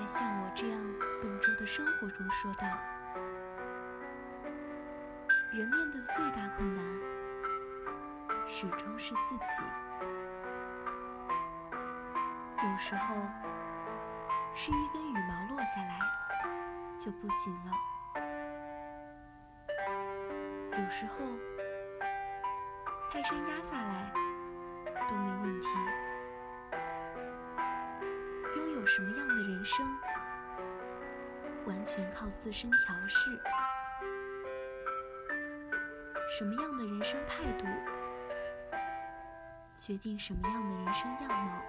在像我这样笨拙的生活中说道：“人面对最大困难，始终是自己。有时候，是一根羽毛落下来就不行了；有时候，泰山压下来有什么样的人生？”完全靠自身调试。什么样的人生态度，决定什么样的人生样貌。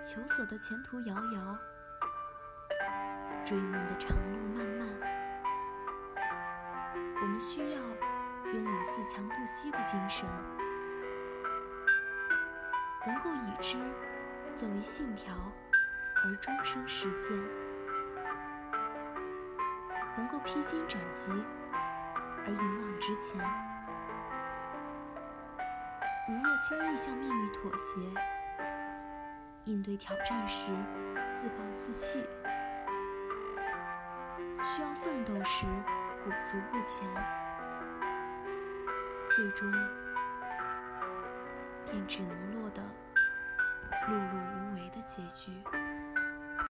求索的前途遥遥，追梦的长路漫漫。我们需要拥有自强不息的精神，能够以知作为信条。而终生实践，能够披荆斩棘而勇往直前。如若轻易向命运妥协，应对挑战时自暴自弃，需要奋斗时裹足不前，最终便只能落结局。